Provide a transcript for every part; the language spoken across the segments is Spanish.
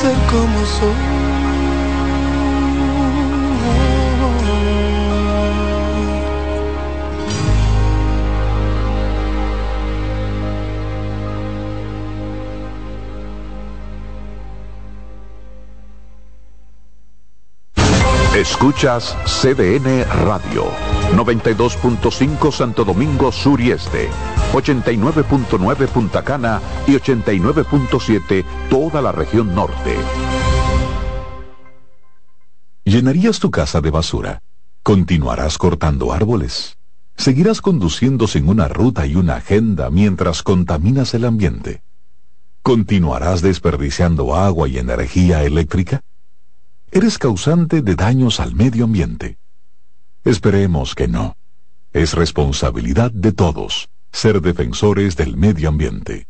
ser como soy. Escuchas CDN Radio, 92.5 Santo Domingo Sur y Este, 89.9 Punta Cana y 89.7 toda la región norte. ¿Llenarías tu casa de basura? ¿Continuarás cortando árboles? ¿Seguirás conduciendo sin una ruta y una agenda mientras contaminas el ambiente? ¿Continuarás desperdiciando agua y energía eléctrica? Eres causante de daños al medio ambiente. Esperemos que no. Es responsabilidad de todos ser defensores del medio ambiente.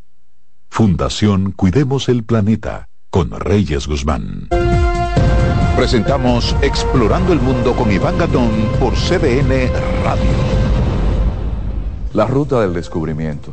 Fundación Cuidemos el Planeta con Reyes Guzmán. Presentamos Explorando el Mundo con Iván Gatón por CDN Radio. La ruta del descubrimiento.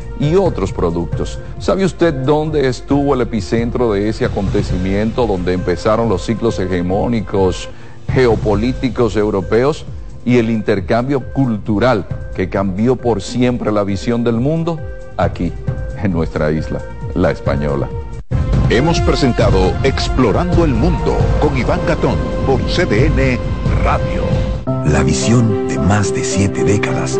y otros productos. ¿Sabe usted dónde estuvo el epicentro de ese acontecimiento, donde empezaron los ciclos hegemónicos geopolíticos europeos y el intercambio cultural que cambió por siempre la visión del mundo? Aquí, en nuestra isla, la española. Hemos presentado Explorando el Mundo con Iván Gatón por CDN Radio. La visión de más de siete décadas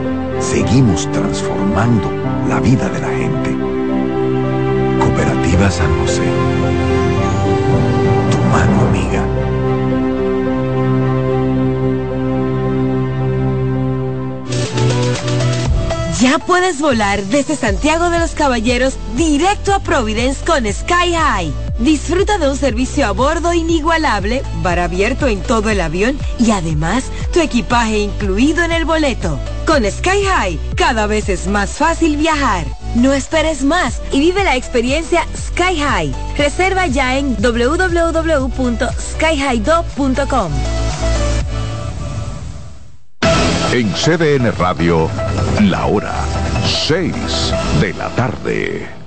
seguimos transformando la vida de la gente. Cooperativa San José. Tu mano amiga. Ya puedes volar desde Santiago de los Caballeros directo a Providence con Sky High. Disfruta de un servicio a bordo inigualable, bar abierto en todo el avión y además tu equipaje incluido en el boleto. Con Sky High, cada vez es más fácil viajar. No esperes más y vive la experiencia Sky High. Reserva ya en www.skyhighdo.com. En CDN Radio, la hora 6 de la tarde.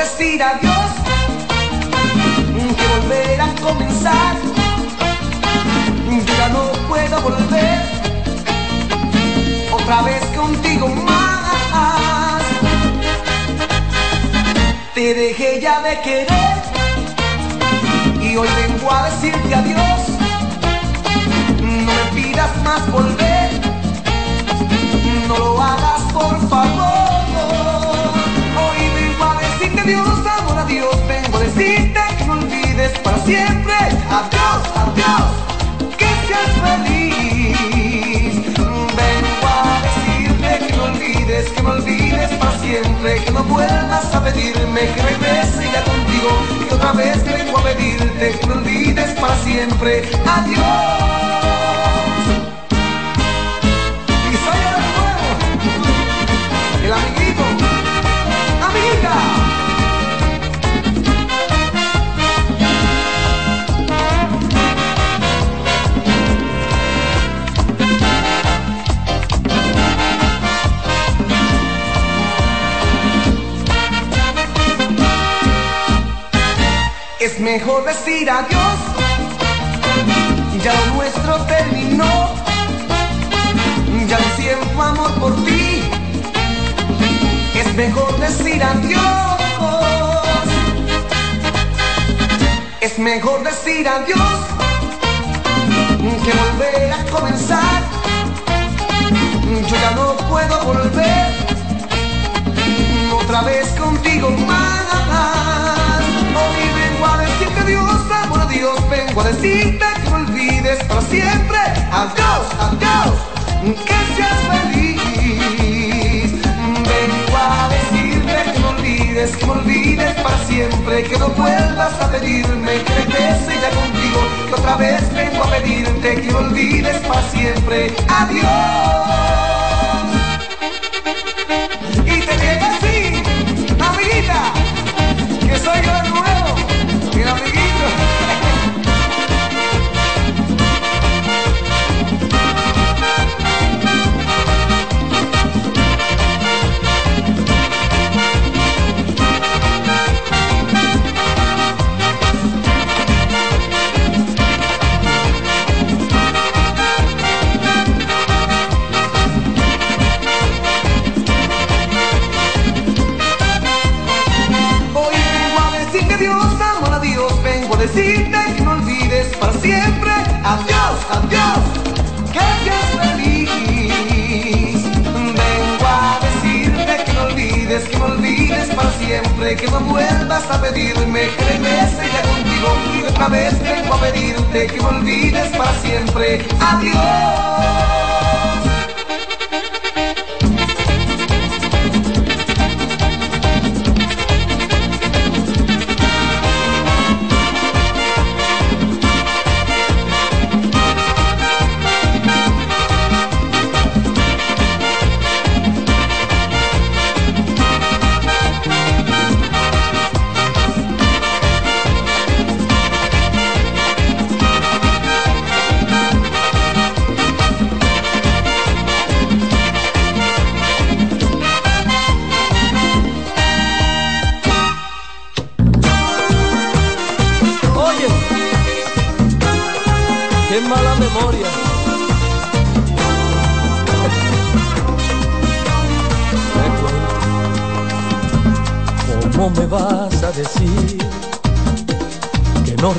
Decir adiós que volver a comenzar. Ya no puedo volver otra vez contigo más. Te dejé ya de querer y hoy vengo a decirte adiós. No me pidas más volver, Dios, amor a Dios, vengo a decirte que no olvides para siempre. Adiós, adiós, que seas feliz. Vengo a decirte que no olvides, que no olvides para siempre. que no vuelvas a pedirme que regrese ya contigo, que otra vez vengo a pedirte que me olvides para siempre. Adiós. Es mejor decir adiós, ya lo nuestro terminó, ya no siento amor por ti. Es mejor decir adiós, es mejor decir adiós que volver a comenzar. Yo ya no puedo volver otra vez contigo más decirte adiós, amor, adiós, vengo a decirte que me olvides para siempre. Adiós, adiós, que seas feliz. Vengo a decirte que me olvides, que me olvides para siempre, que no vuelvas a pedirme que regrese ya contigo. Que otra vez vengo a pedirte que me olvides para siempre. Adiós. Que no vuelvas a pedirme que regrese ya contigo y otra vez vengo a pedirte que me olvides para siempre. Adiós.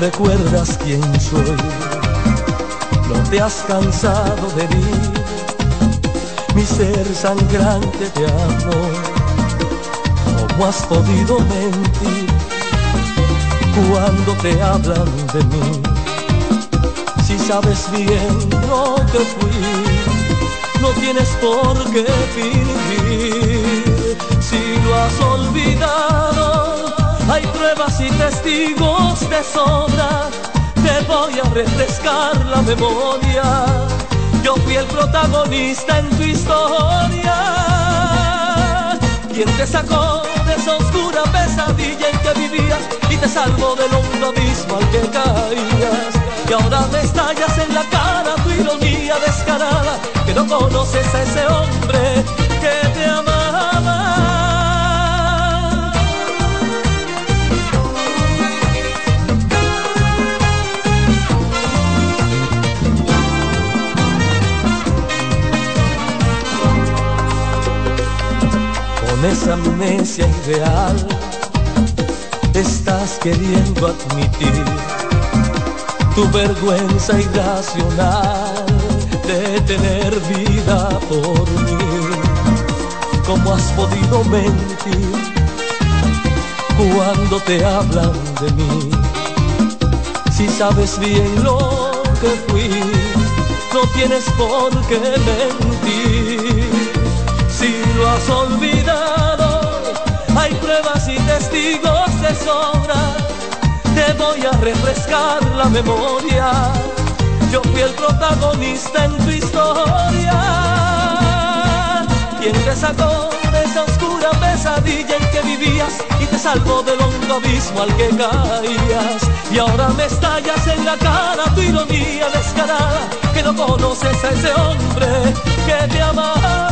Recuerdas quién soy, no te has cansado de mí, mi ser sangrante de amor, ¿cómo has podido mentir cuando te hablan de mí? Si sabes bien lo que fui, no tienes por qué fingir, si lo has olvidado hay pruebas y testigos de sobra, te voy a refrescar la memoria. Yo fui el protagonista en tu historia. Quien te sacó de esa oscura pesadilla en que vivías y te salvó del hondo abismo al que caías. Y ahora me estallas en la cara tu ironía descarada, que no conoces a ese hombre que te amaba. Esa amnesia ideal estás queriendo admitir tu vergüenza irracional de tener vida por mí. ¿Cómo has podido mentir cuando te hablan de mí? Si sabes bien lo que fui, no tienes por qué mentir. Olvidado Hay pruebas y testigos de sobra, te voy a refrescar la memoria. Yo fui el protagonista en tu historia. ¿Quién te sacó esa oscura pesadilla en que vivías y te salvó del hondo abismo al que caías? Y ahora me estallas en la cara tu ironía descarada, que no conoces a ese hombre que te amaba.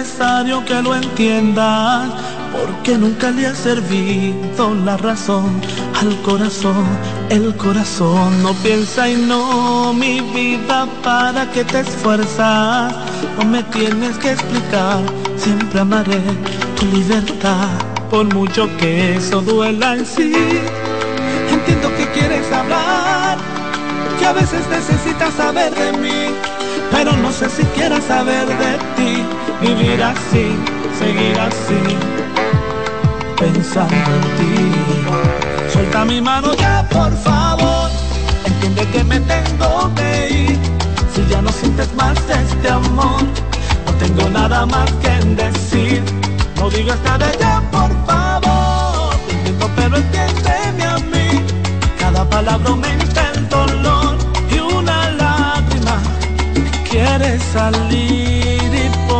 Necesario que lo entiendas, porque nunca le ha servido la razón al corazón. El corazón no piensa y no, mi vida, para que te esfuerzas. No me tienes que explicar, siempre amaré tu libertad, por mucho que eso duela en sí. Entiendo que quieres hablar, que a veces necesitas saber de mí pero no sé si quieras saber de ti, vivir así, seguir así, pensando en ti. Suelta mi mano ya, por favor, entiende que me tengo que ir, si ya no sientes más este amor, no tengo nada más que decir, no digas nada ya, por favor, te entiendo pero entiéndeme a mí, cada palabra aumenta el dolor y una lágrima quieres salir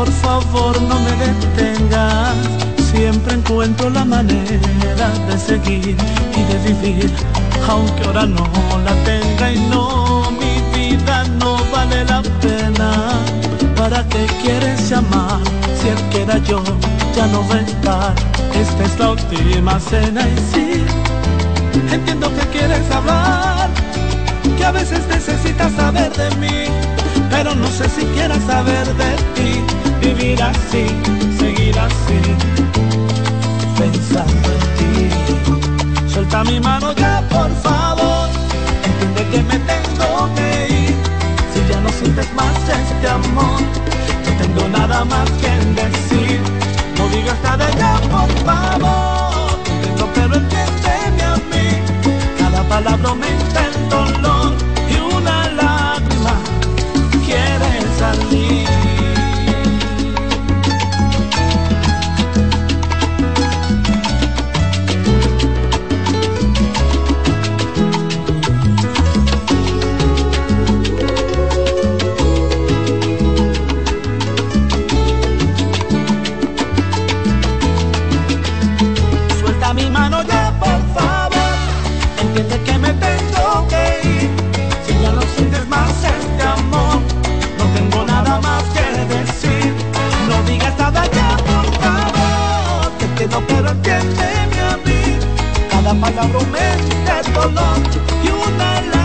por favor no me detengas. Siempre encuentro la manera de seguir y de vivir, aunque ahora no la tenga y no, mi vida no vale la pena. ¿Para qué quieres llamar si el que era yo ya no va a estar? Esta es la última cena y sí, entiendo que quieres hablar, que a veces necesitas saber de mí pero no sé si quieras saber de ti, vivir así, seguir así, pensando en ti. Suelta mi mano ya, por favor, entiende que me tengo que ir. Si ya no sientes más este amor, no tengo nada más que decir. No digas nada ya, por favor, tengo pero entiéndeme a mí. Cada palabra aumenta el dolor y una lágrima palabra un mes de dolor y una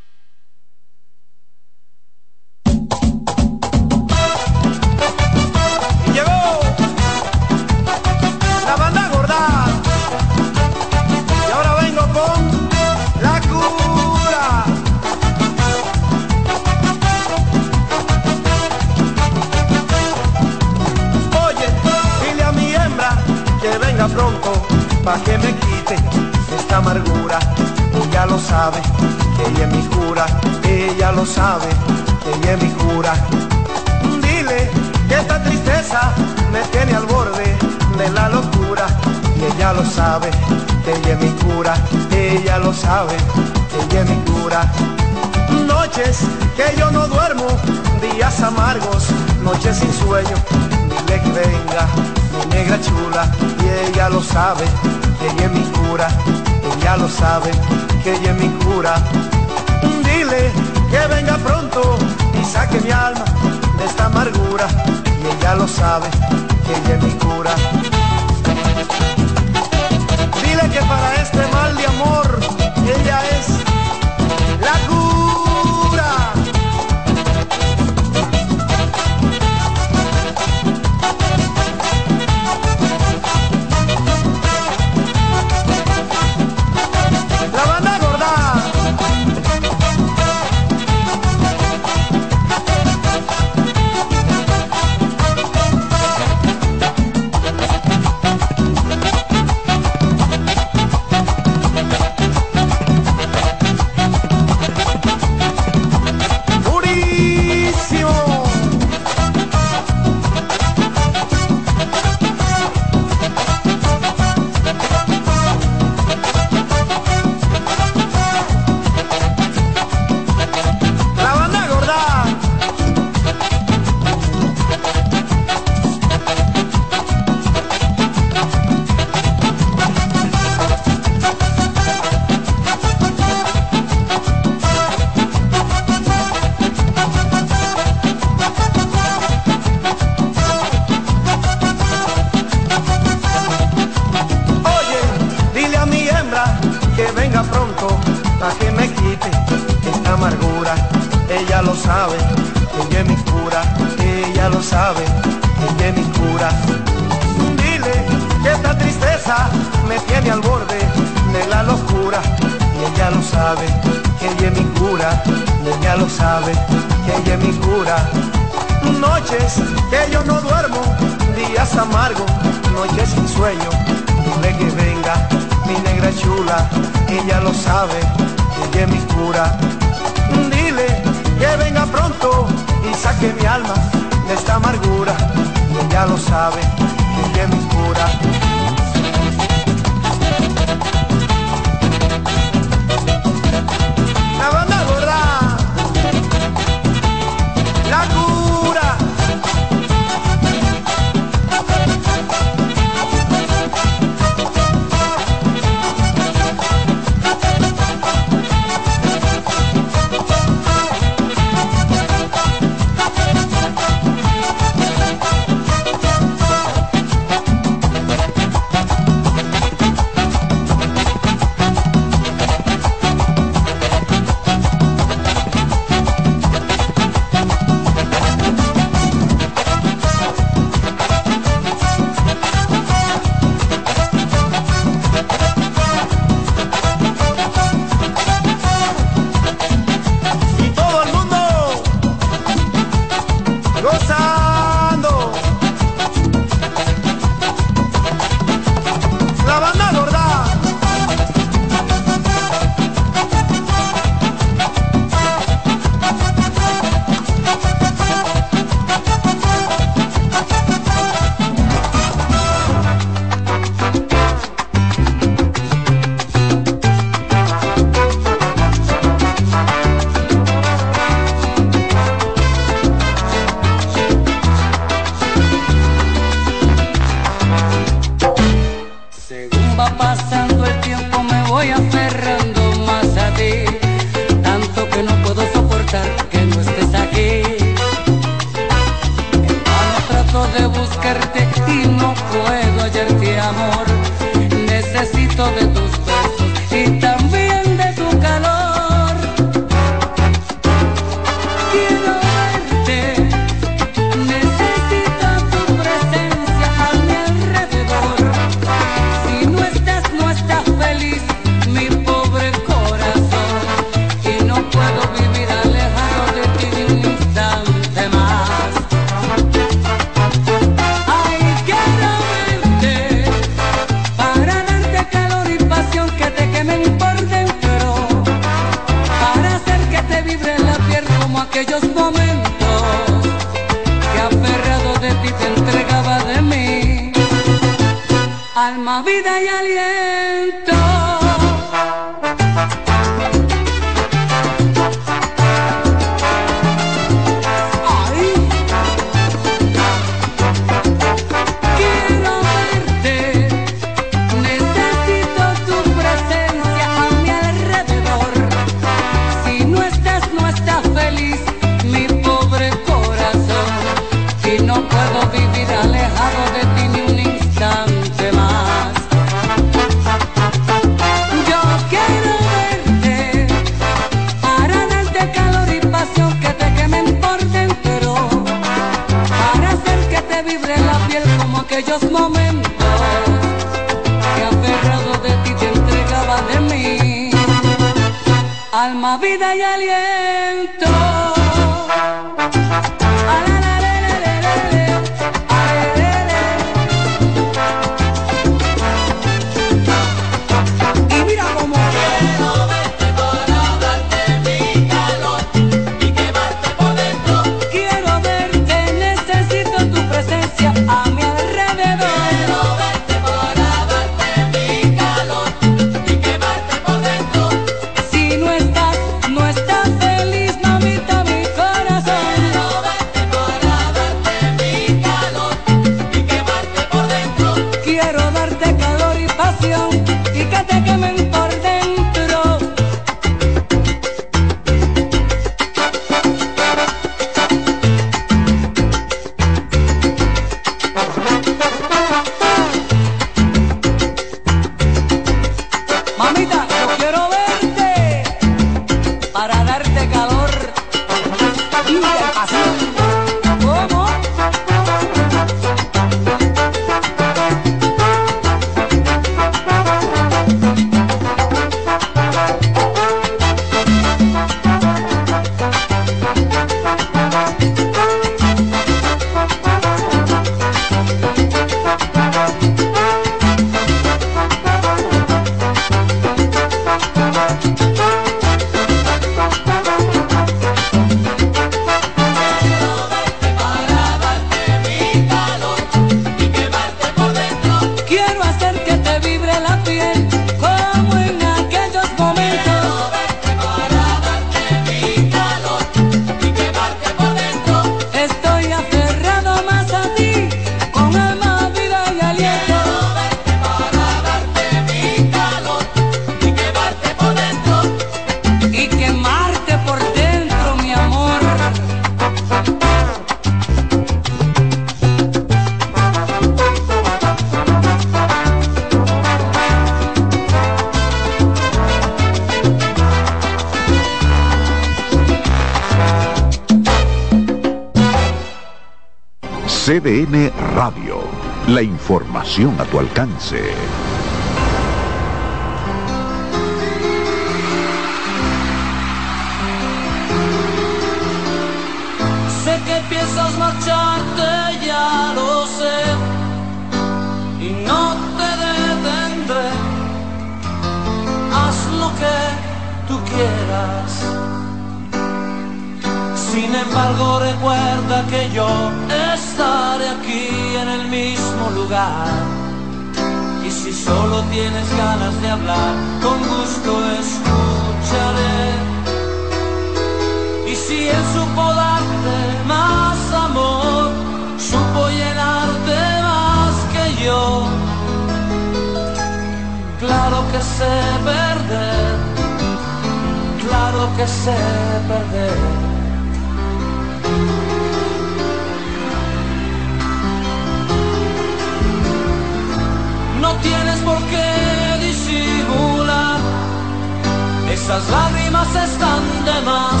esas lágrimas están de más.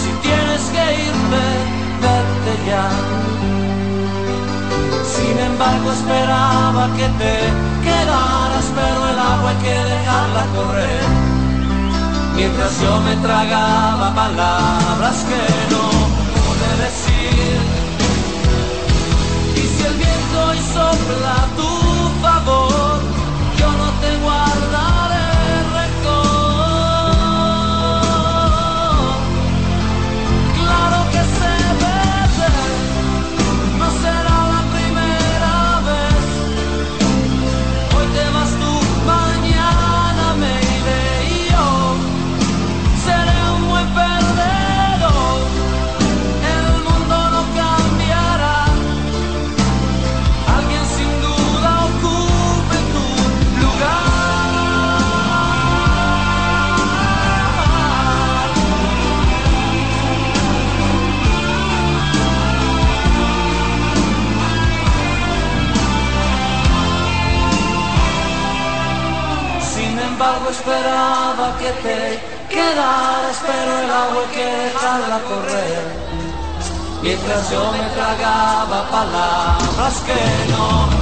Si tienes que irte, vete ya. Sin embargo, esperaba que te quedaras, pero el agua hay que dejarla correr. Mientras yo me tragaba palabras que no pude decir. Y si el viento hoy sopla a embargo esperaba que te quedaras, pero el agua hay dejarla correr. Mientras yo me tragaba palabras que no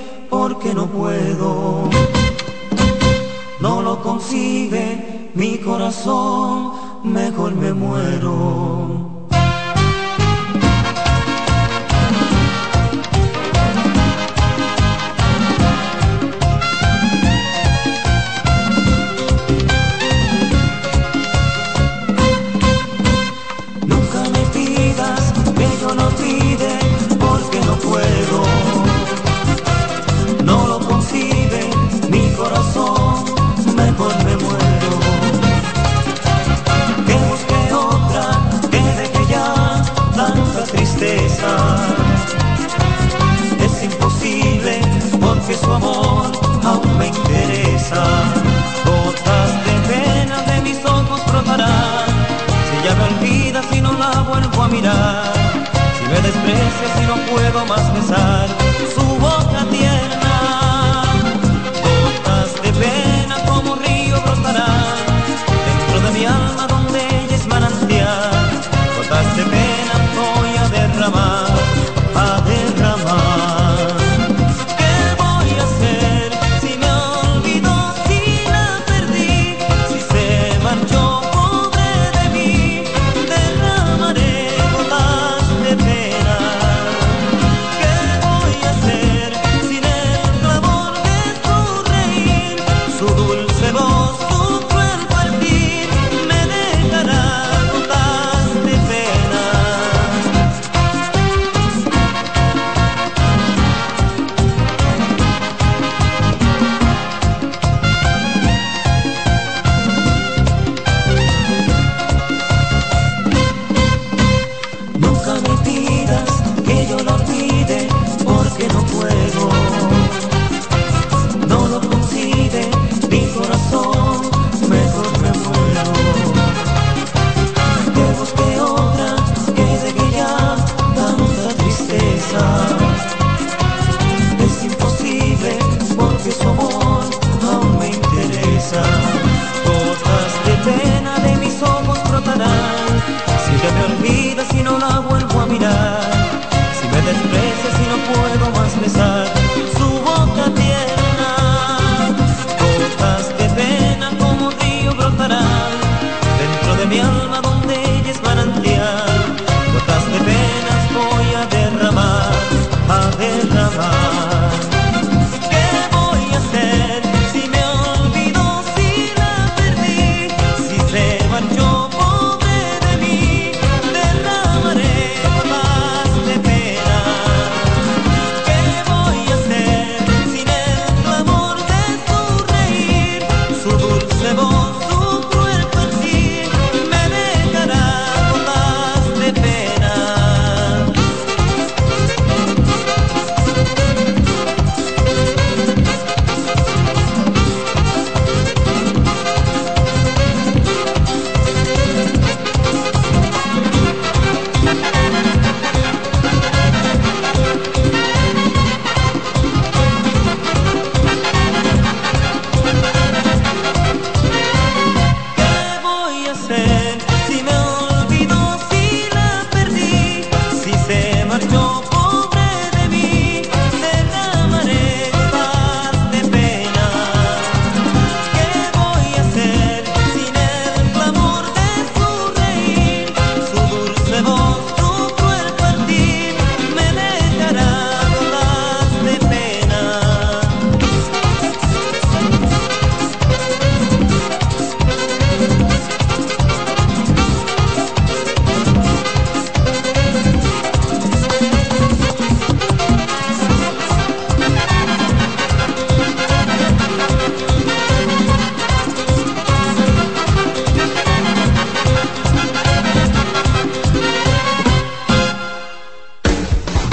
porque no puedo. No lo concibe mi corazón, mejor me muero.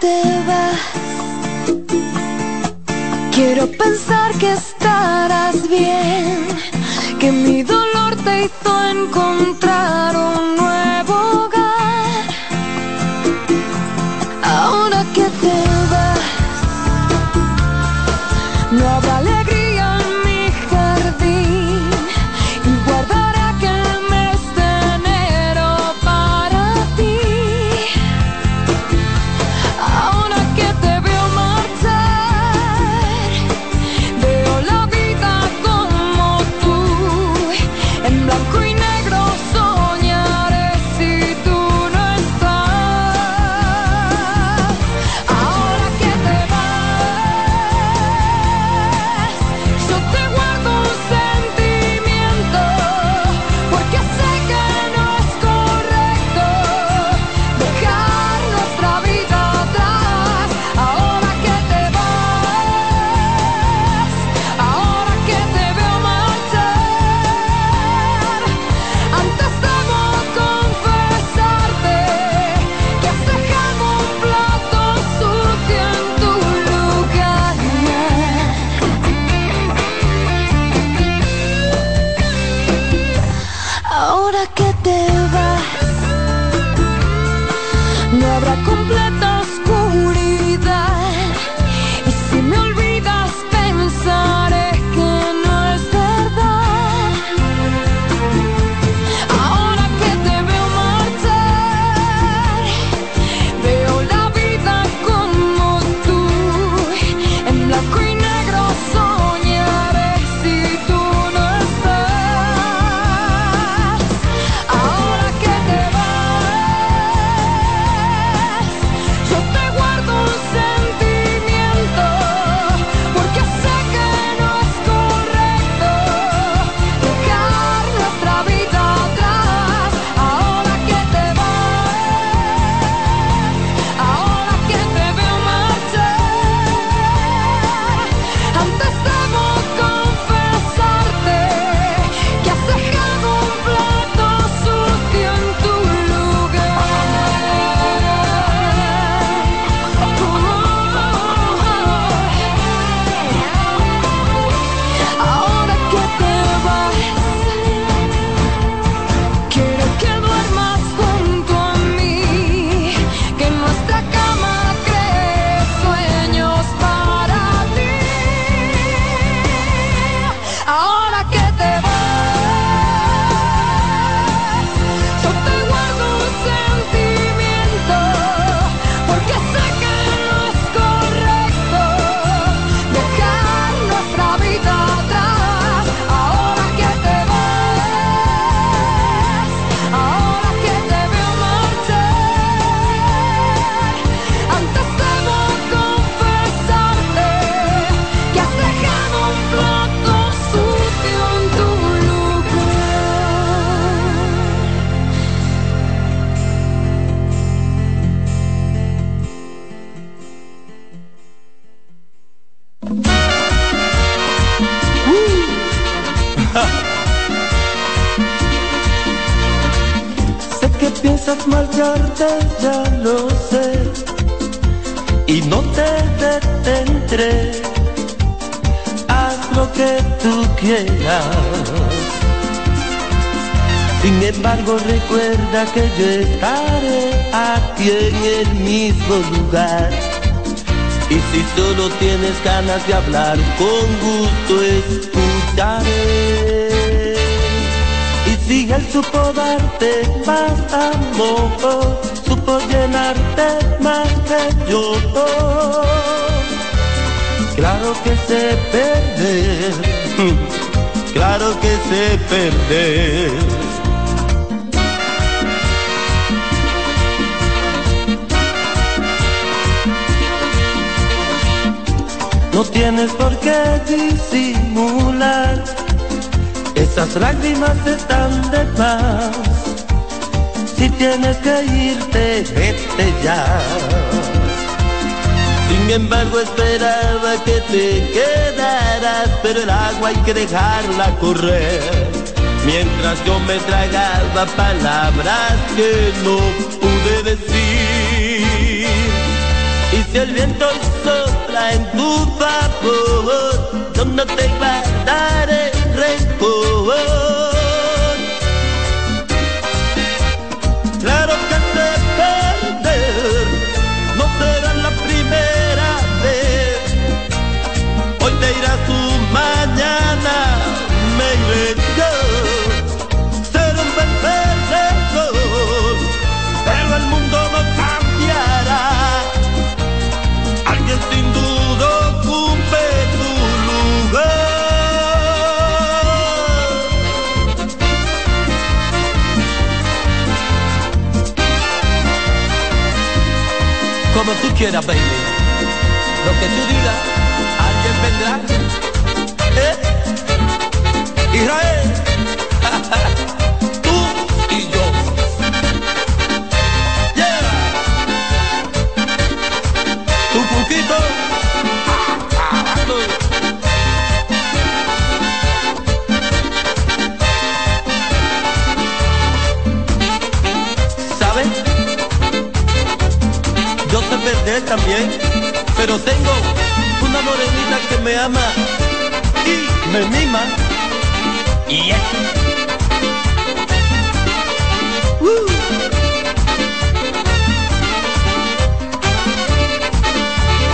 te vas, quiero recuerda que yo estaré aquí en el mismo lugar. Y si solo tienes ganas de hablar, con gusto escucharé. Y si él supo darte más amor, supo llenarte más que yo. Claro que sé perder, claro que sé perder No tienes por qué disimular, esas lágrimas están de paz. Si tienes que irte, vete ya. Sin embargo esperaba que te quedaras, pero el agua hay que dejarla correr. Mientras yo me tragaba palabras que no pude decir. Y si el viento sopla en tu favor, yo no Como tú quieras, baby. Lo que tú digas, alguien vendrá. ¿Eh? Israel. También, pero tengo una morenita que me ama y me mima. Y es. Uh.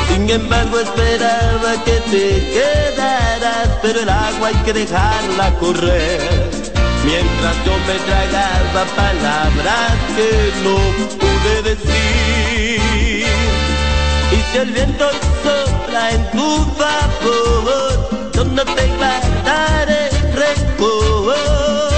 Sin embargo esperaba que te quedaras, pero el agua hay que dejarla correr. Mientras yo me tragaba palabras que no pude decir. Si el viento sopla en tu favor, yo no te guardaré rencor.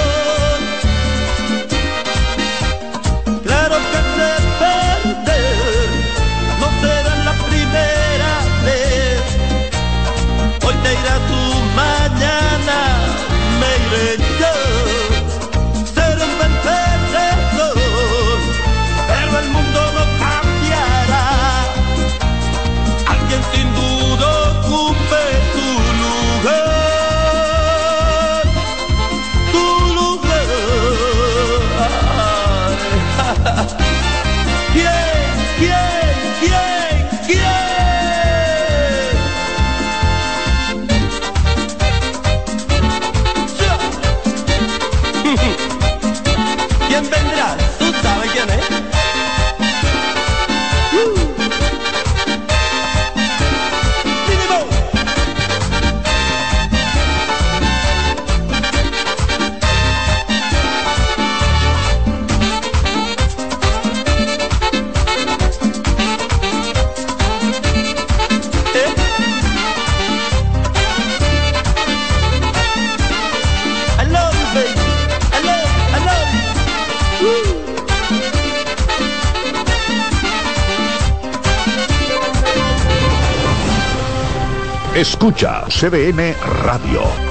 Escucha CDN Radio.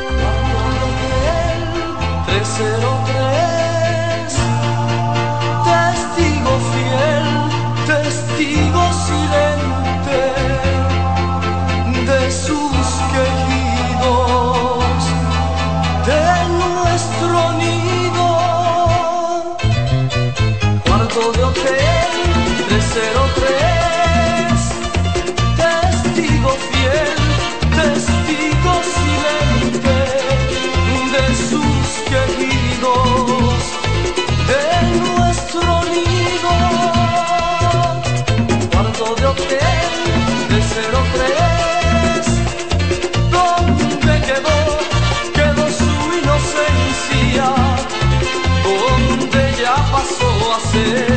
baby.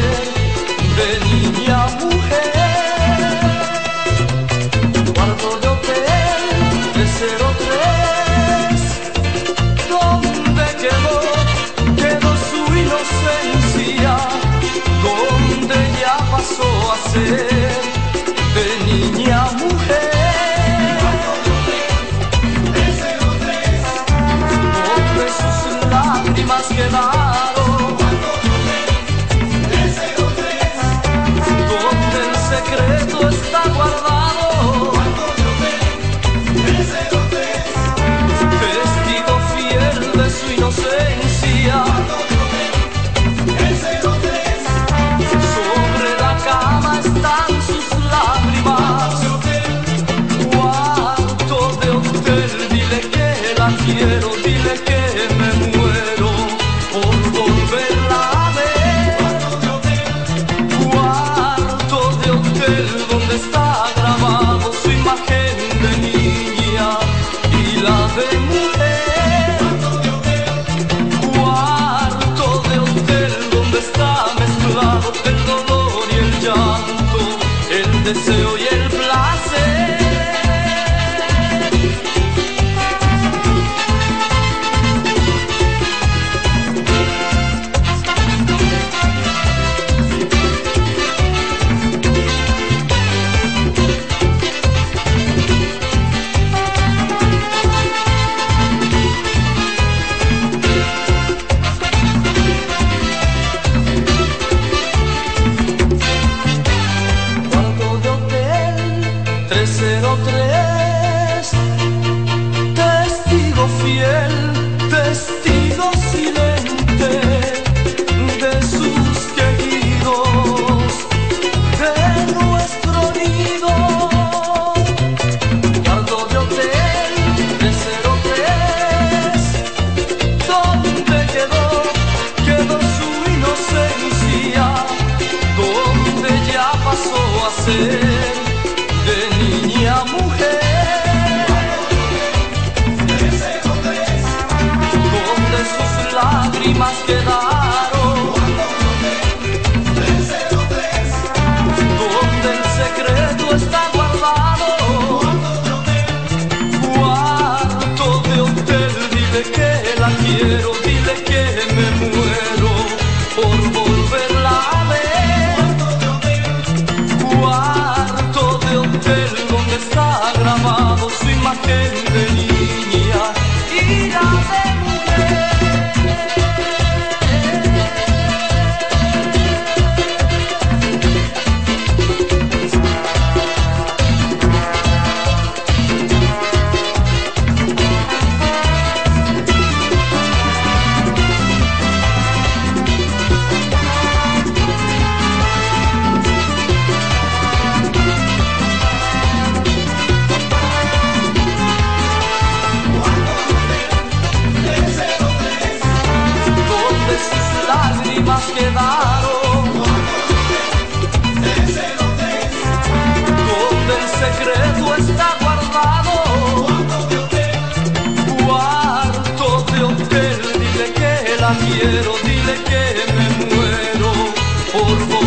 Por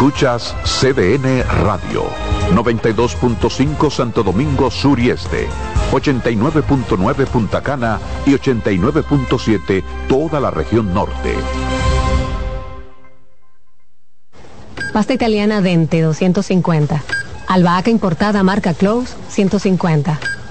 Escuchas CDN Radio, 92.5 Santo Domingo Sur y Este, 89.9 Punta Cana y 89.7 toda la región norte. Pasta italiana Dente 250. Albahaca importada marca Close 150.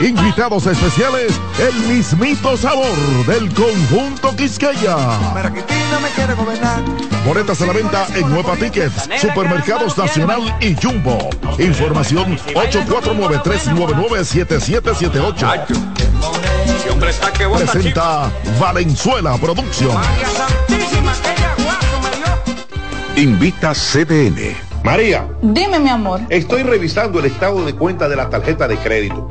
Invitados especiales, el mismito sabor del conjunto Quisqueya. Boletas a la venta en Nueva Tickets, Supermercados Nacional y Jumbo. Información 849-399-7778. Presenta Valenzuela Producción. Invita CDN. María, Dime, mi amor. estoy revisando el estado de cuenta de la tarjeta de crédito.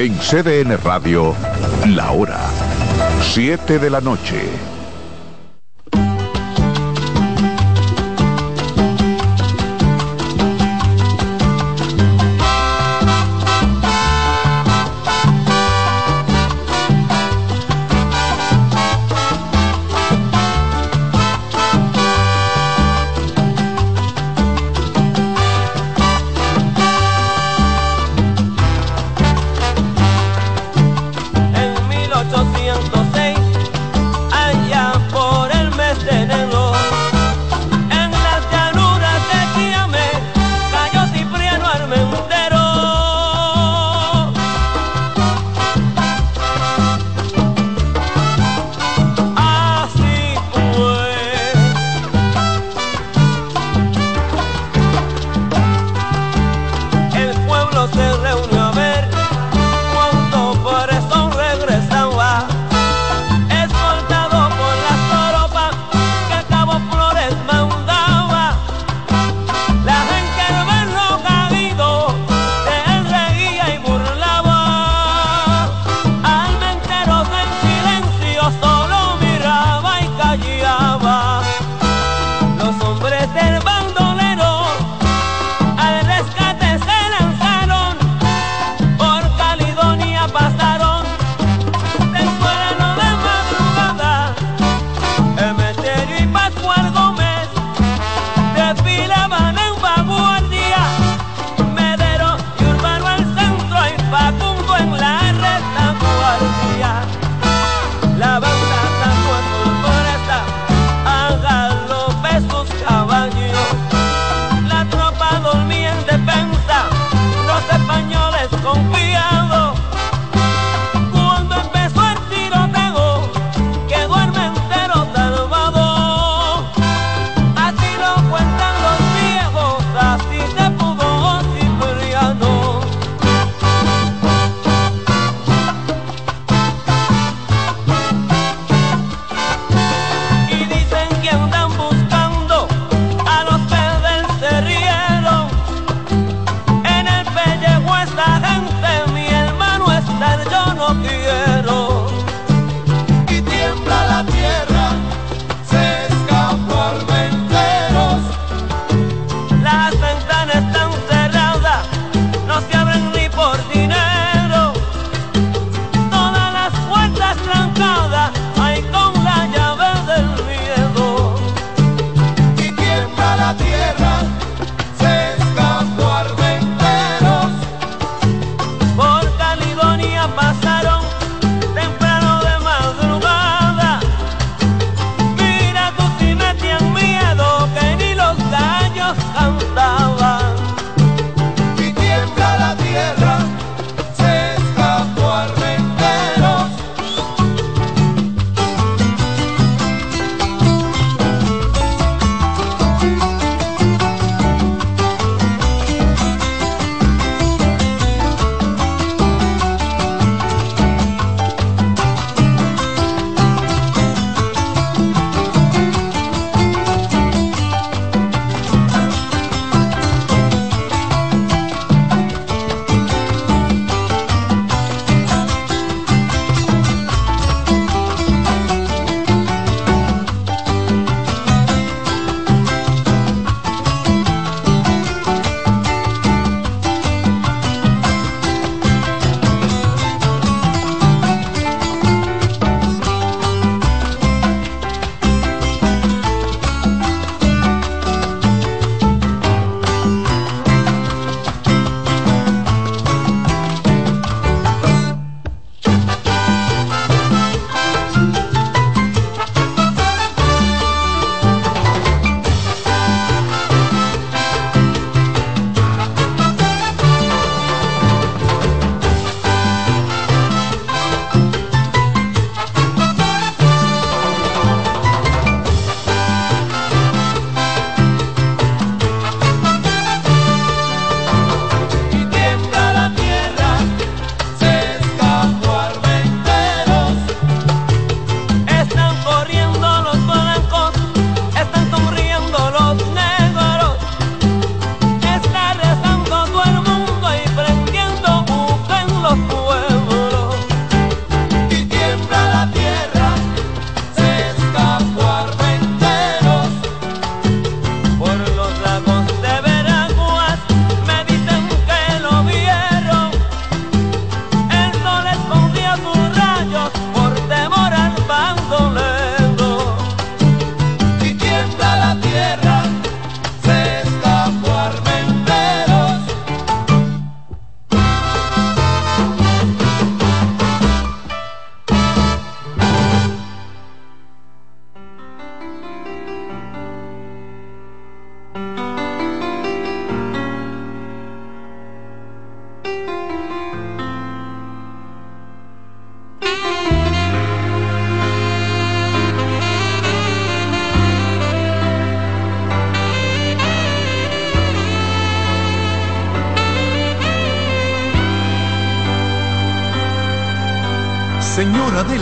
En CDN Radio, la hora 7 de la noche.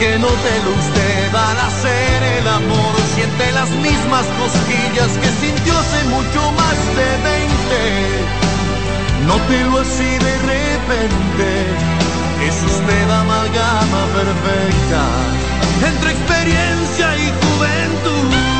Porque no te lo usted al hacer el amor, siente las mismas cosquillas que sintió hace mucho más de 20. Nótelo así de repente, es usted amalgama perfecta entre experiencia y juventud.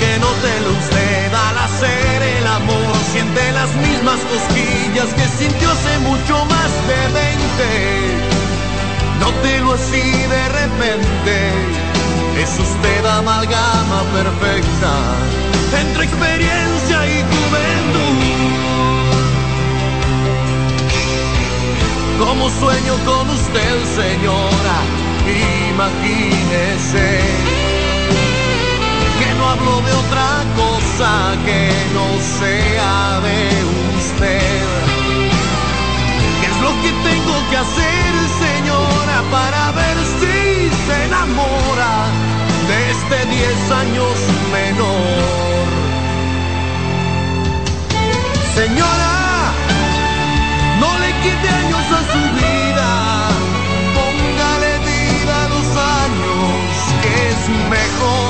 Porque no te lo usted al hacer el amor, siente las mismas cosquillas que sintió hace mucho más de 20. Nótelo así de repente, es usted amalgama perfecta entre experiencia y juventud. Como sueño con usted, señora, imagínese que no hablo de otra cosa que no sea de usted. ¿Qué es lo que tengo que hacer, señora, para ver si se enamora de este 10 años menor? Señora, no le quite años a su vida, póngale vida a los años, que es mejor.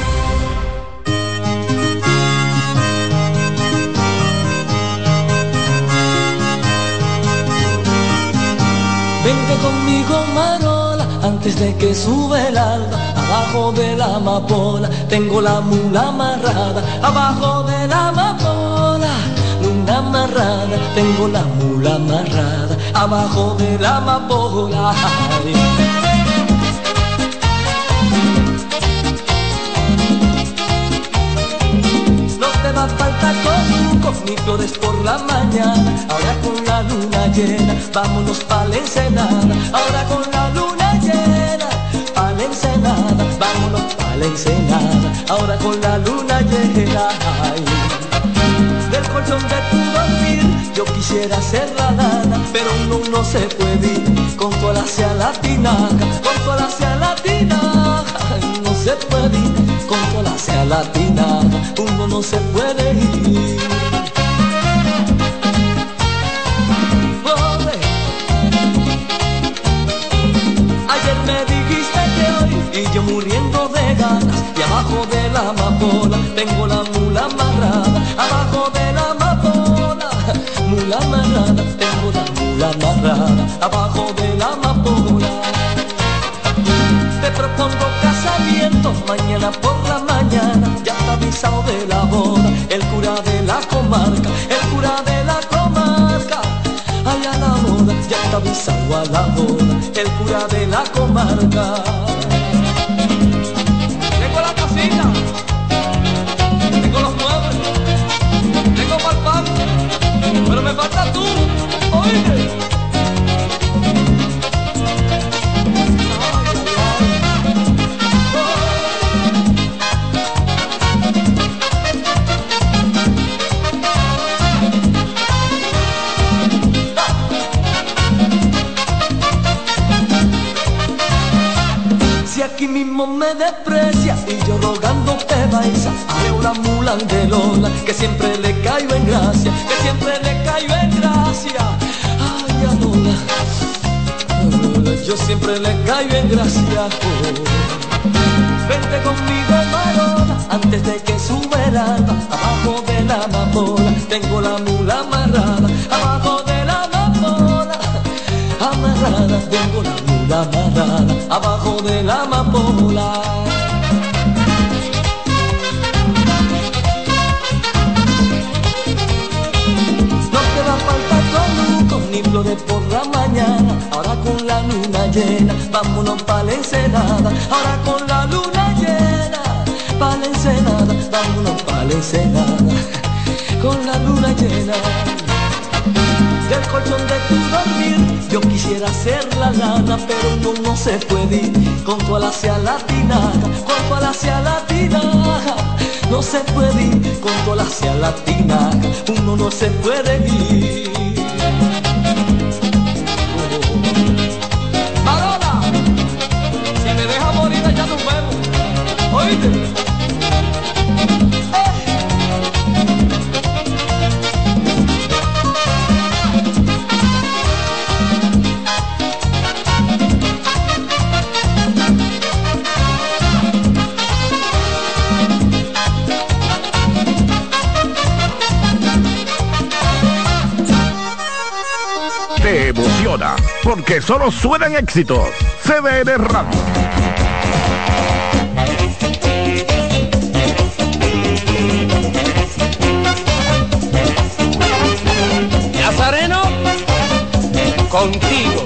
Conmigo Marola antes de que sube el alba Abajo de la amapola tengo la mula amarrada Abajo de la amapola luna amarrada Tengo la mula amarrada Abajo de la amapola. No te va a faltar ni flores por la mañana. Ahora con la luna llena, vámonos pa' la ensenada. Ahora con la luna llena, pa' la ensenada. Vámonos pa' la ensenada. Ahora con la luna llena. ay. Del colchón de tu dormir, yo quisiera ser la lana, pero uno no se puede ir con toda hacia latina, con toda no se puede ir con toda hacia latina, uno no se puede ir. Ayer me dijiste que hoy y yo muriendo de ganas y abajo de la amapola tengo la mula amarrada abajo de la amapola mula amarrada tengo la mula amarrada abajo de la amapola te propongo mañana por la mañana ya está avisado de la boda el cura de la comarca el cura de la comarca. Allá la boda ya está avisado a la boda el cura de la comarca baisa, haré una mula de Lola que siempre le caigo en gracia, que siempre le caigo en gracia. Ay, a Lola, Lola, yo siempre le caigo en gracia. oh. Vente conmigo, Marola, antes de que sube el alba, abajo de la amapola, tengo la mula amarrada, abajo de la amapola, amarrada, tengo la mula amarrada, abajo de la amapola. Por la mañana. Ahora con la luna llena, vámonos pa' la ensenada. Ahora con la luna llena, pa' la ensenada, vámonos pa' la ensenada. Con la luna llena. Del colchón de tu dormir, yo quisiera ser la lana, pero uno no se puede ir con tu alacia latina, con tu alacia latina. No se puede ir con tu alacia latina, uno no se puede ir. Porque solo suenan éxitos. CDN Radio. Nazareno, contigo.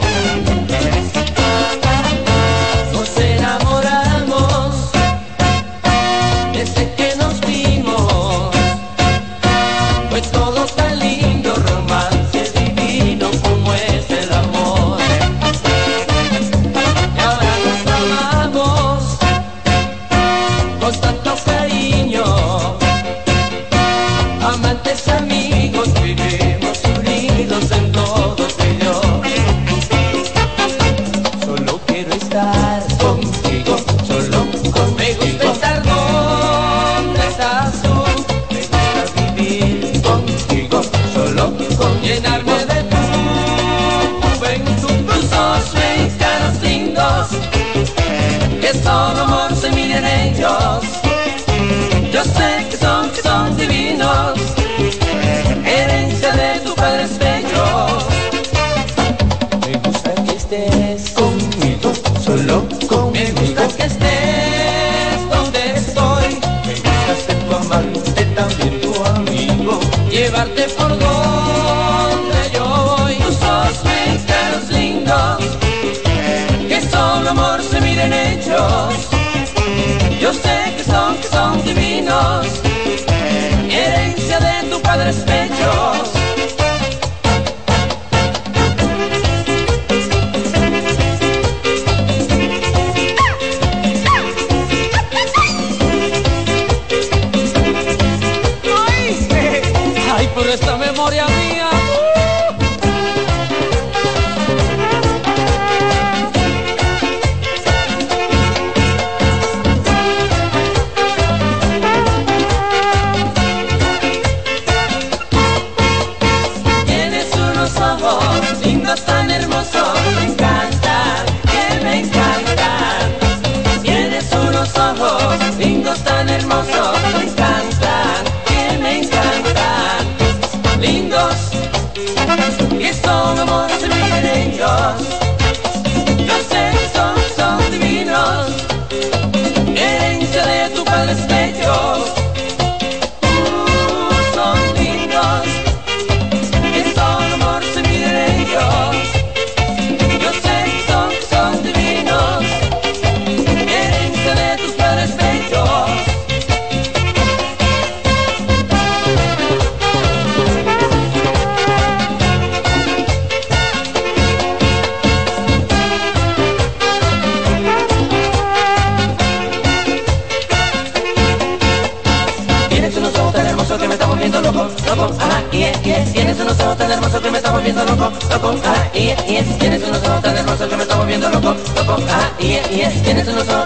Herencia de tu padre. 別の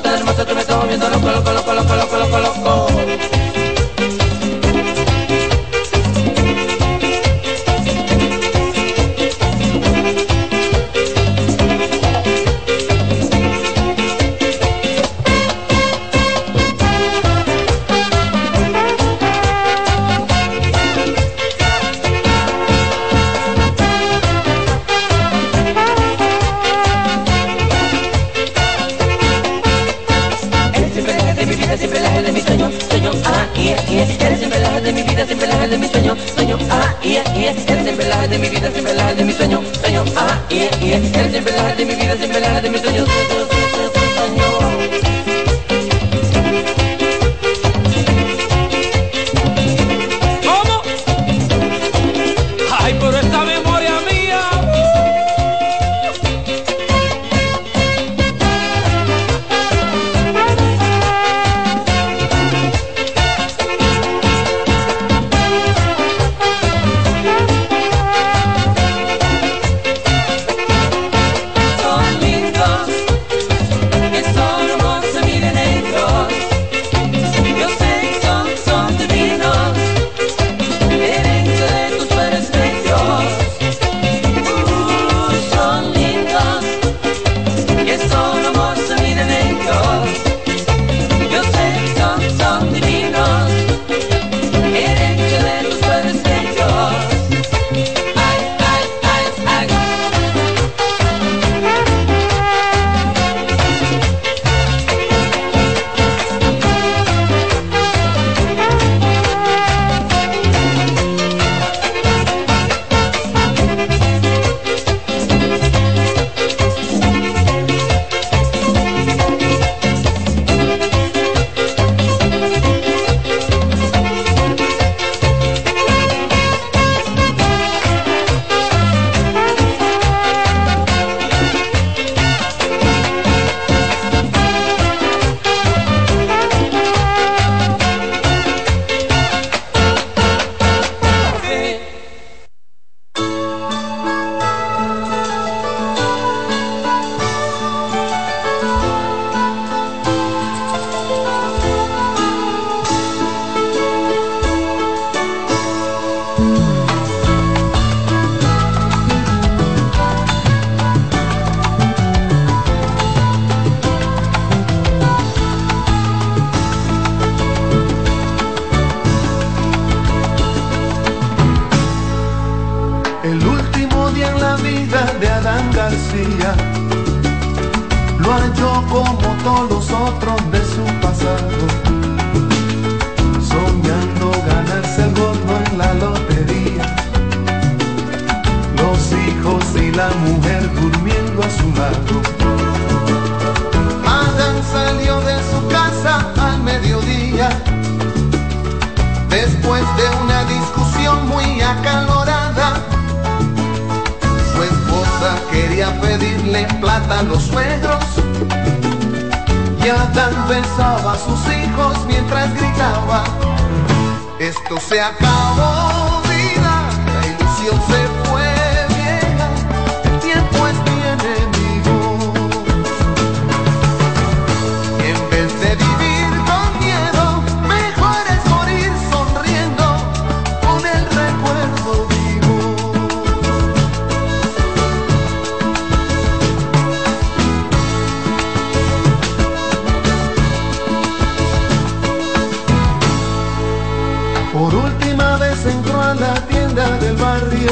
la tienda del barrio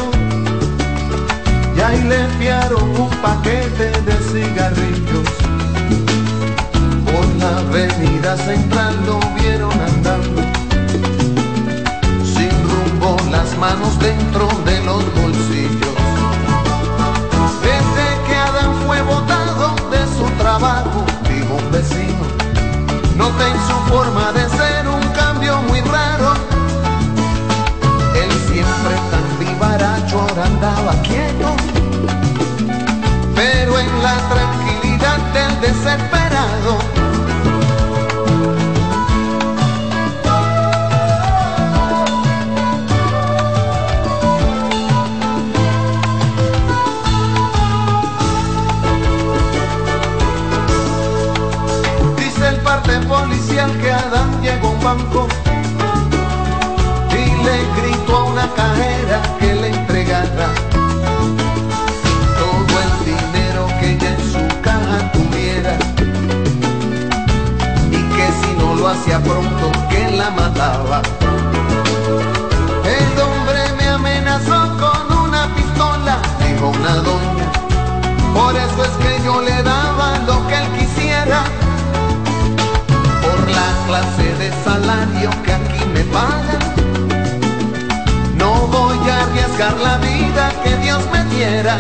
y ahí le enviaron un paquete de cigarrillos. Por la avenida central lo vieron andando, sin rumbo, las manos dentro de los bolsillos. Desde que Adán fue botado de su trabajo, dijo un vecino, noté en su forma de quieto, pero en la tranquilidad del desesperado. Dice el parte policial que Adán llegó a un banco hacía pronto que la mataba. El hombre me amenazó con una pistola, dijo una doña, por eso es que yo le daba lo que él quisiera por la clase de salario que aquí me pagan. No voy a arriesgar la vida que Dios me diera.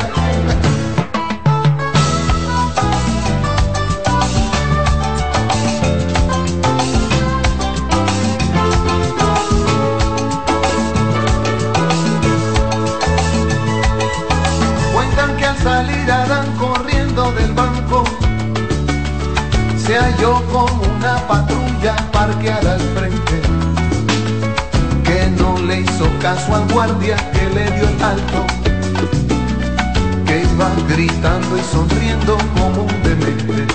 Halló con una patrulla parqueada al frente, que no le hizo caso al guardia que le dio el alto, que iba gritando y sonriendo como un demente.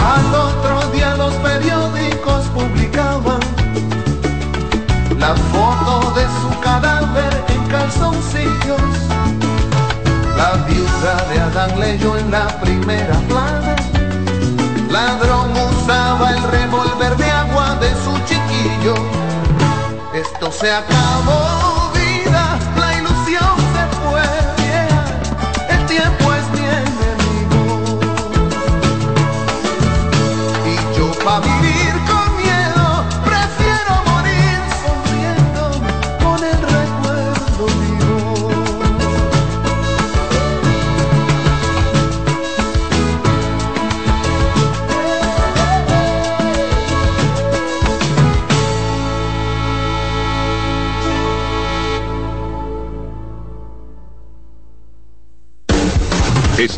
Al otro día los periódicos publicaban la foto de su cadáver en calzoncillos. La viuda de Adán leyó en la primera plana. El revólver de agua de su chiquillo. Esto se acabó,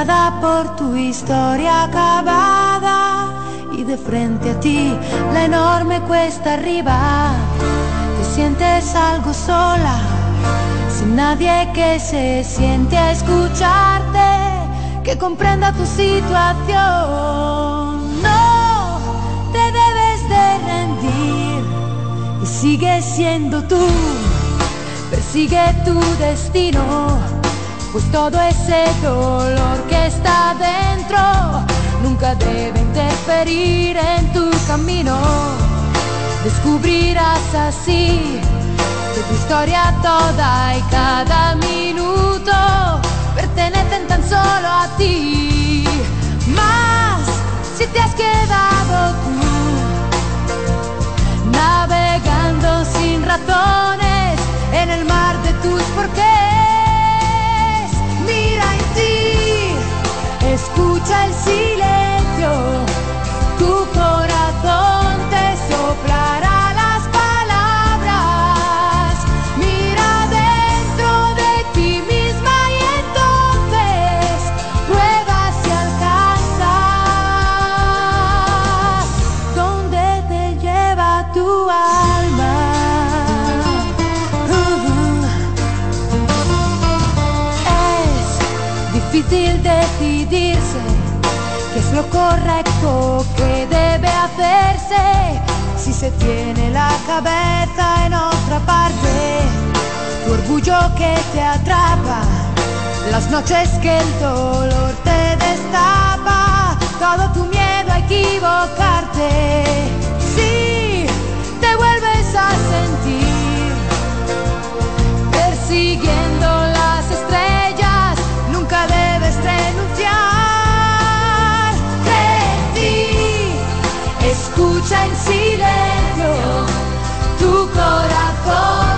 Por tu historia acabada y de frente a ti la enorme cuesta arriba. Te sientes algo sola, sin nadie que se siente a escucharte, que comprenda tu situación. No te debes de rendir y sigue siendo tú, persigue tu destino pues todo ese dolor que está dentro nunca debe interferir en tu camino. Descubrirás así que tu historia toda y cada minuto pertenecen tan solo a ti. Más si te has quedado tú navegando sin razones en el mar de tus porqués Escucha el silencio, tu corazón. correcto que debe hacerse si se tiene la cabeza en otra parte. Tu orgullo que te atrapa, las noches que el dolor te destapa, todo tu miedo a equivocarte. en silencio tu corazón.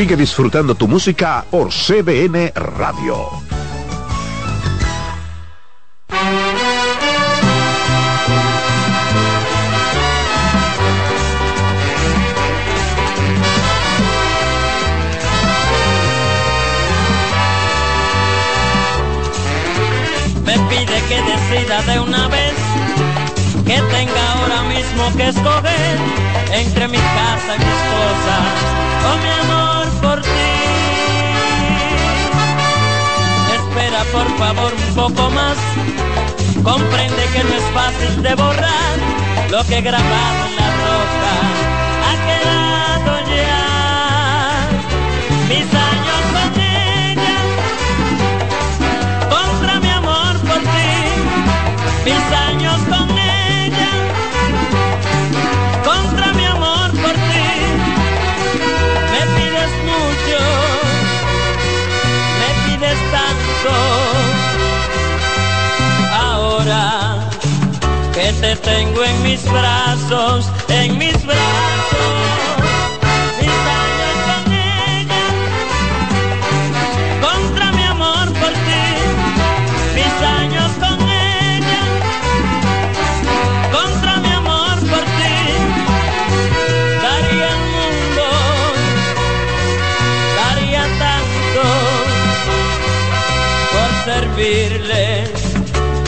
Sigue disfrutando tu música por CBN Radio. Me pide que decida de una vez que tenga ahora mismo que escoger entre mi casa y mi esposa por favor un poco más. Comprende que no es fácil de borrar lo que grababa en la roca. te tengo en mis brazos, en mis brazos.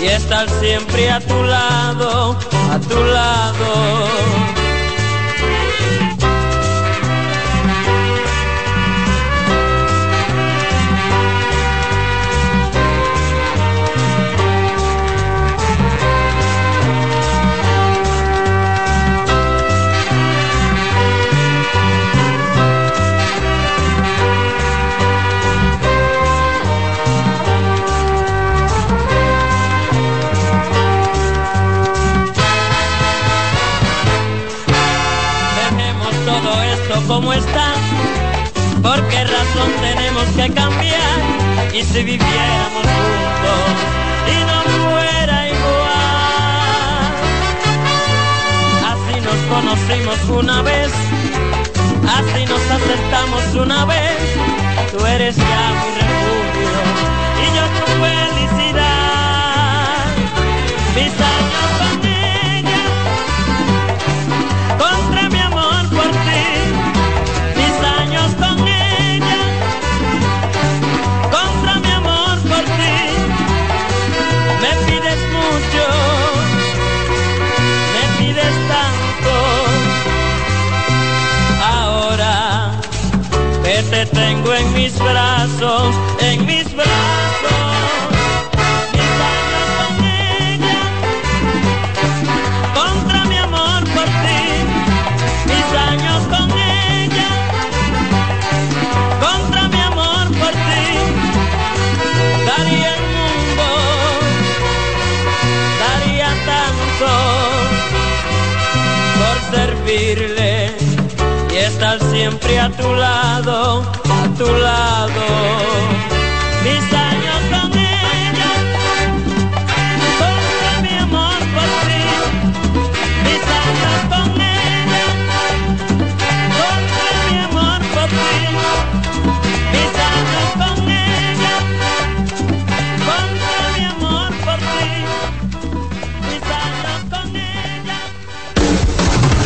y estar siempre a tu lado, a tu lado. como está, por qué razón tenemos que cambiar y si viviéramos juntos y no fuera igual. Así nos conocimos una vez, así nos aceptamos una vez, tú eres ya mi refugio y yo tu felicidad. Mis te tengo en mis brazos, en mis brazos. Mis años con ella, contra mi amor por ti. Mis años con ella, contra mi amor por ti. Daría el mundo, daría tanto por servirle siempre a tu lado, a tu lado. Mis años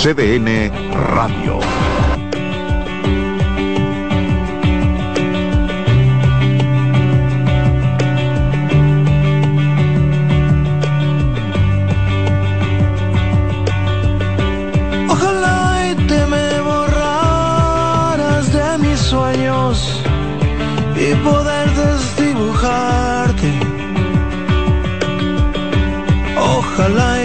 CDN Radio. Ojalá y te me borraras de mis sueños y poder desdibujarte. Ojalá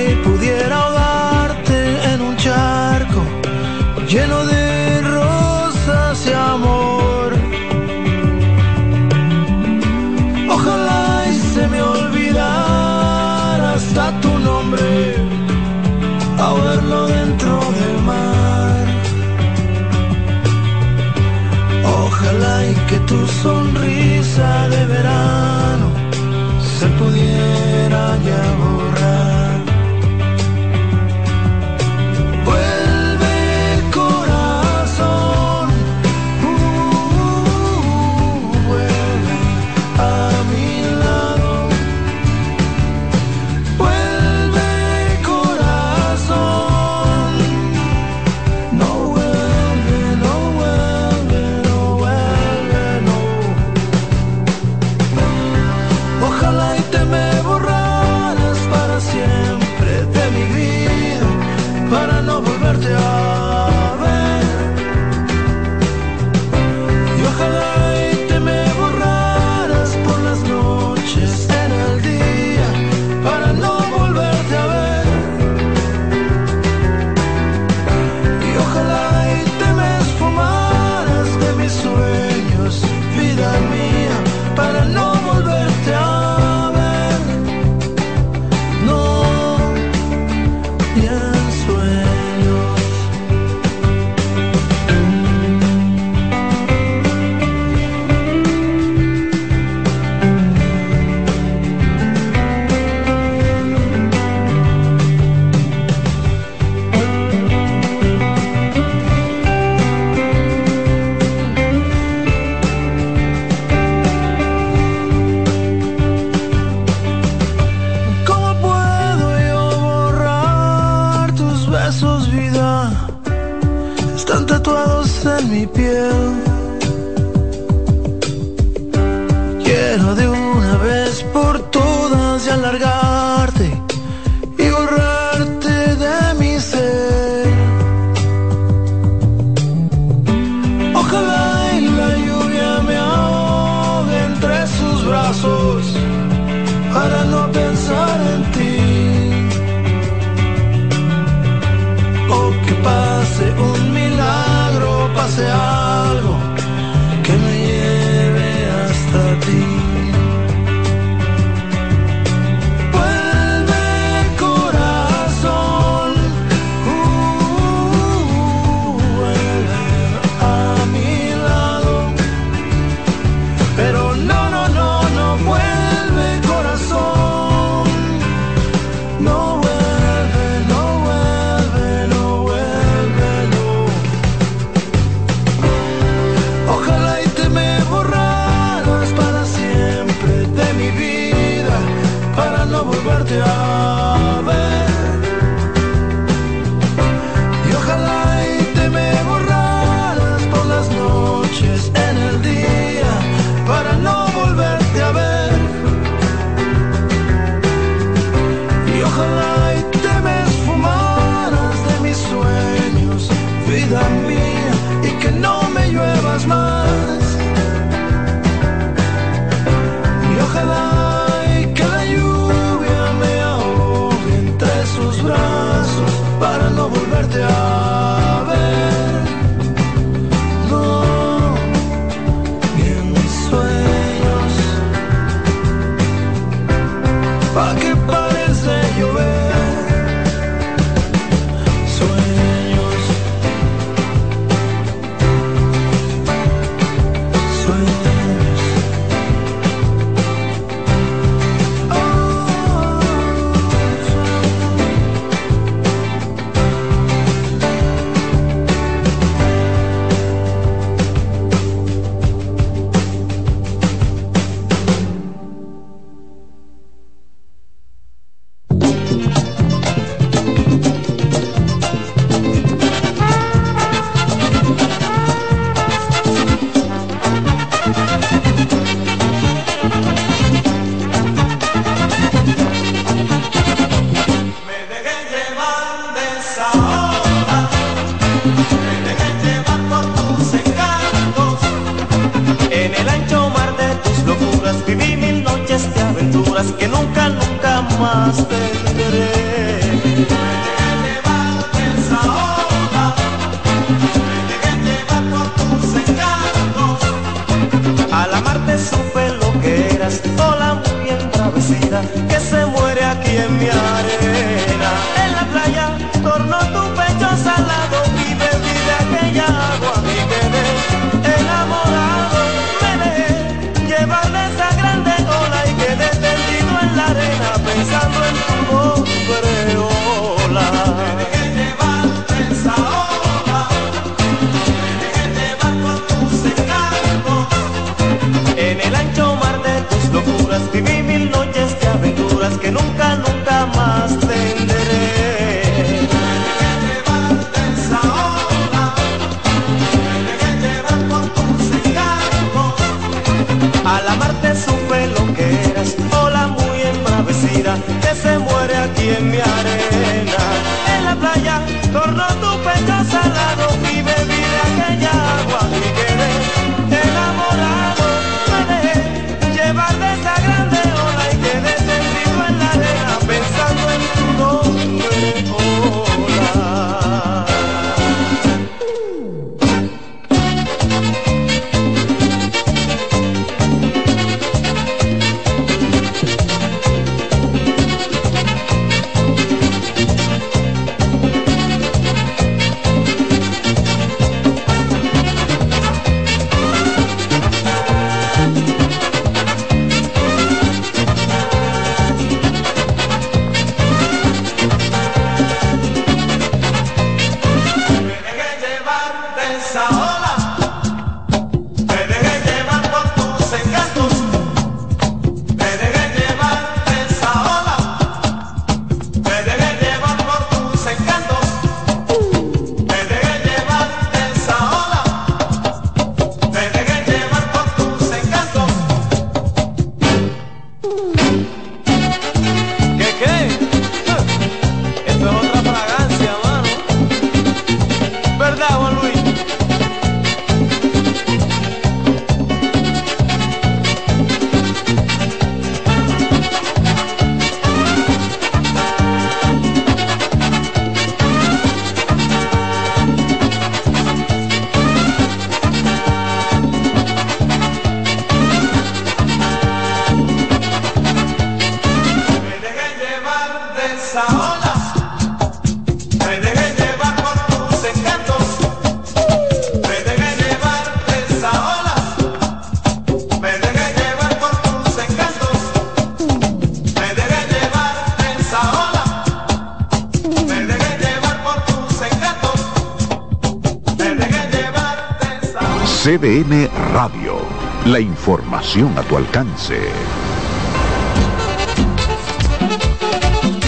CDN Radio. La información a tu alcance.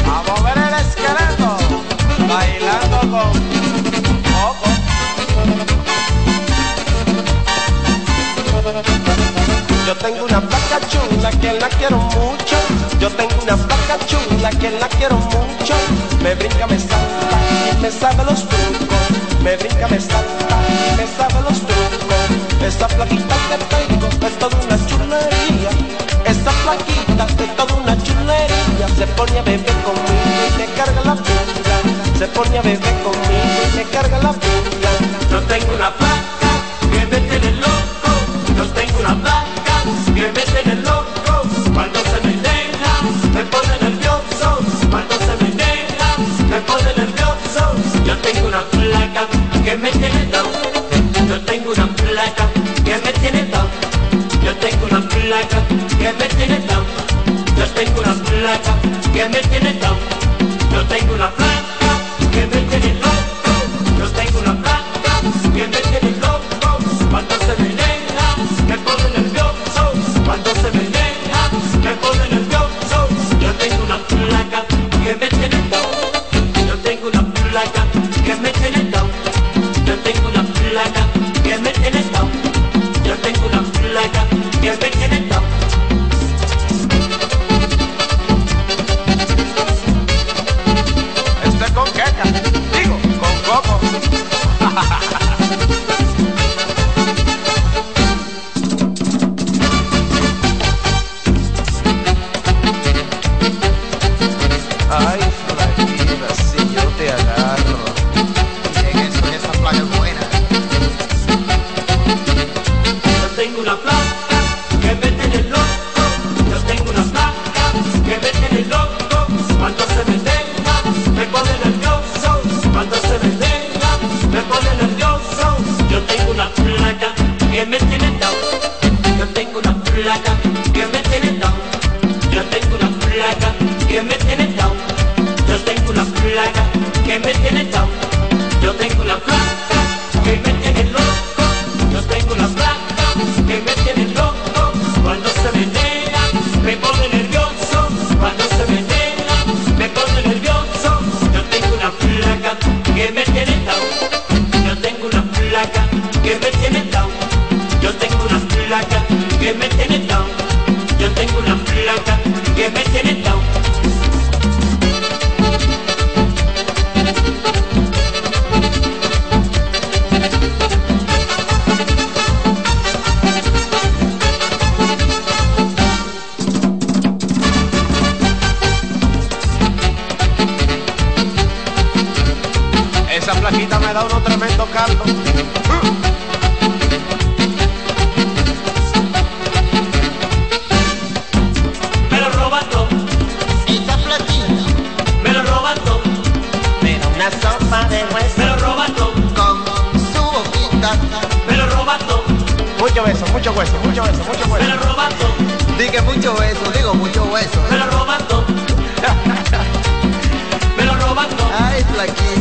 A mover el esqueleto, bailando con Yo tengo una placa chula que la quiero mucho. Yo tengo una placa chula que la quiero mucho me brinca, me salta y me sabe los trucos, me brinca, me salta y me sabe los trucos, esa flaquita que tengo es toda una chulería, esa flaquita es toda una chulería, se pone a beber conmigo y me carga la pinta, se pone a beber conmigo y me carga la pinta, no tengo una plata get it, get it,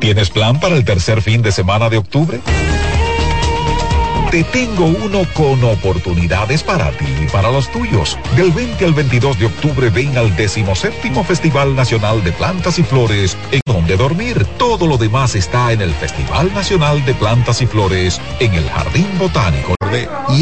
¿Tienes plan para el tercer fin de semana de octubre? Te tengo uno con oportunidades para ti y para los tuyos. Del 20 al 22 de octubre ven al 17 Festival Nacional de Plantas y Flores en donde dormir. Todo lo demás está en el Festival Nacional de Plantas y Flores en el Jardín Botánico. Y